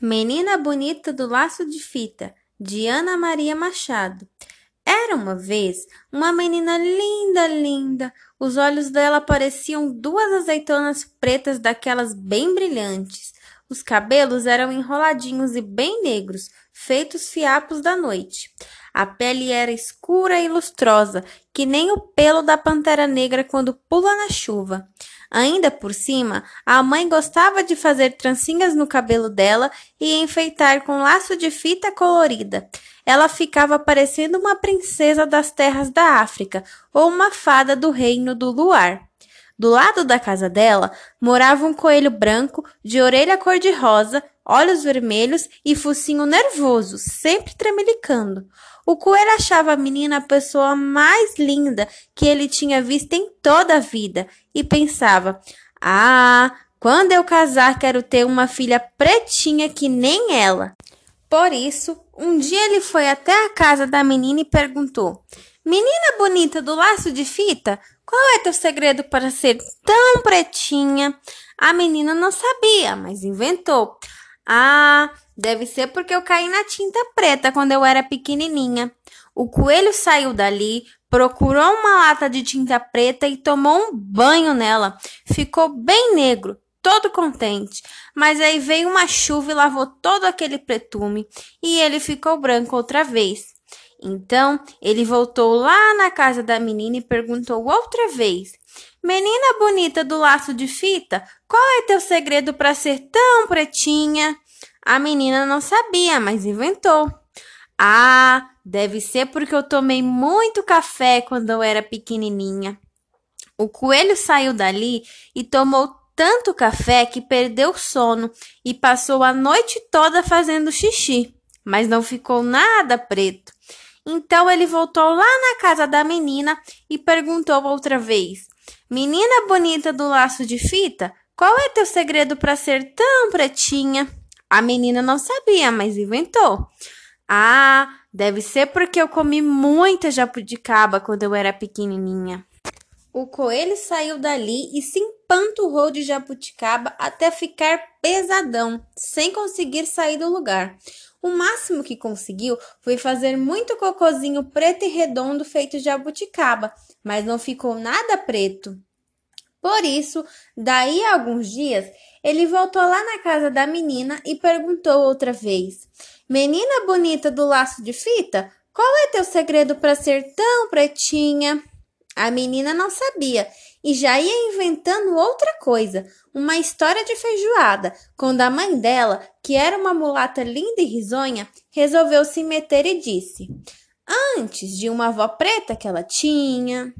Menina Bonita do Laço de Fita, de Ana Maria Machado. Era uma vez uma menina linda, linda. Os olhos dela pareciam duas azeitonas pretas daquelas bem brilhantes. Os cabelos eram enroladinhos e bem negros, feitos fiapos da noite. A pele era escura e lustrosa, que nem o pelo da pantera negra quando pula na chuva. Ainda por cima, a mãe gostava de fazer trancinhas no cabelo dela e enfeitar com laço de fita colorida. Ela ficava parecendo uma princesa das terras da África ou uma fada do reino do luar. Do lado da casa dela morava um coelho branco, de orelha cor-de-rosa, olhos vermelhos e focinho nervoso, sempre tremelicando. O coelho achava a menina a pessoa mais linda que ele tinha visto em toda a vida e pensava: Ah, quando eu casar, quero ter uma filha pretinha que nem ela. Por isso, um dia ele foi até a casa da menina e perguntou: Menina bonita do laço de fita, qual é teu segredo para ser tão pretinha? A menina não sabia, mas inventou. Ah, deve ser porque eu caí na tinta preta quando eu era pequenininha. O coelho saiu dali, procurou uma lata de tinta preta e tomou um banho nela. Ficou bem negro, todo contente. Mas aí veio uma chuva e lavou todo aquele pretume e ele ficou branco outra vez. Então ele voltou lá na casa da menina e perguntou outra vez: Menina bonita do laço de fita, qual é teu segredo para ser tão pretinha? A menina não sabia, mas inventou. Ah, deve ser porque eu tomei muito café quando eu era pequenininha. O coelho saiu dali e tomou tanto café que perdeu o sono e passou a noite toda fazendo xixi, mas não ficou nada preto. Então ele voltou lá na casa da menina e perguntou outra vez: Menina bonita do laço de fita, qual é teu segredo para ser tão pretinha? A menina não sabia, mas inventou. Ah, deve ser porque eu comi muita jabuticaba quando eu era pequenininha. O coelho saiu dali e se empanturrou de jabuticaba até ficar pesadão, sem conseguir sair do lugar. O máximo que conseguiu foi fazer muito cocozinho preto e redondo feito de abuticaba, mas não ficou nada preto. Por isso, daí a alguns dias, ele voltou lá na casa da menina e perguntou outra vez: Menina bonita do laço de fita, qual é teu segredo para ser tão pretinha? A menina não sabia e já ia inventando outra coisa, uma história de feijoada, quando a mãe dela, que era uma mulata linda e risonha, resolveu se meter e disse: Antes de uma avó preta que ela tinha.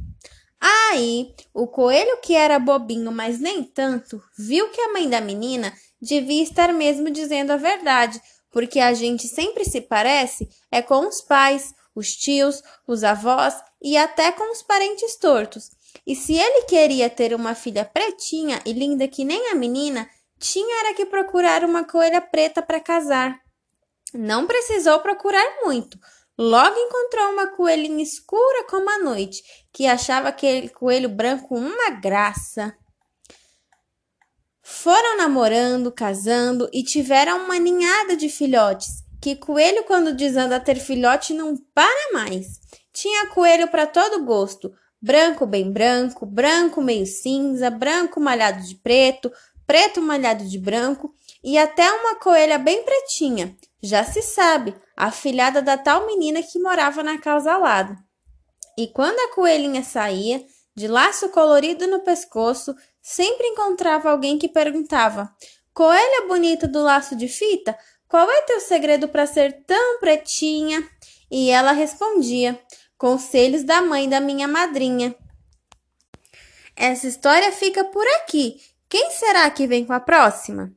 Aí, o coelho, que era bobinho, mas nem tanto, viu que a mãe da menina devia estar mesmo dizendo a verdade, porque a gente sempre se parece é com os pais, os tios, os avós e até com os parentes tortos. E se ele queria ter uma filha pretinha e linda que nem a menina, tinha era que procurar uma coelha preta para casar. Não precisou procurar muito. Logo encontrou uma coelhinha escura como a noite, que achava aquele coelho branco uma graça. Foram namorando, casando e tiveram uma ninhada de filhotes, que coelho quando desanda ter filhote não para mais. Tinha coelho para todo gosto, branco bem branco, branco meio cinza, branco malhado de preto, preto malhado de branco e até uma coelha bem pretinha, já se sabe, a filhada da tal menina que morava na casa ao lado. E quando a coelhinha saía, de laço colorido no pescoço, sempre encontrava alguém que perguntava: Coelha bonita do laço de fita, qual é teu segredo para ser tão pretinha? E ela respondia: Conselhos da mãe da minha madrinha. Essa história fica por aqui. Quem será que vem com a próxima?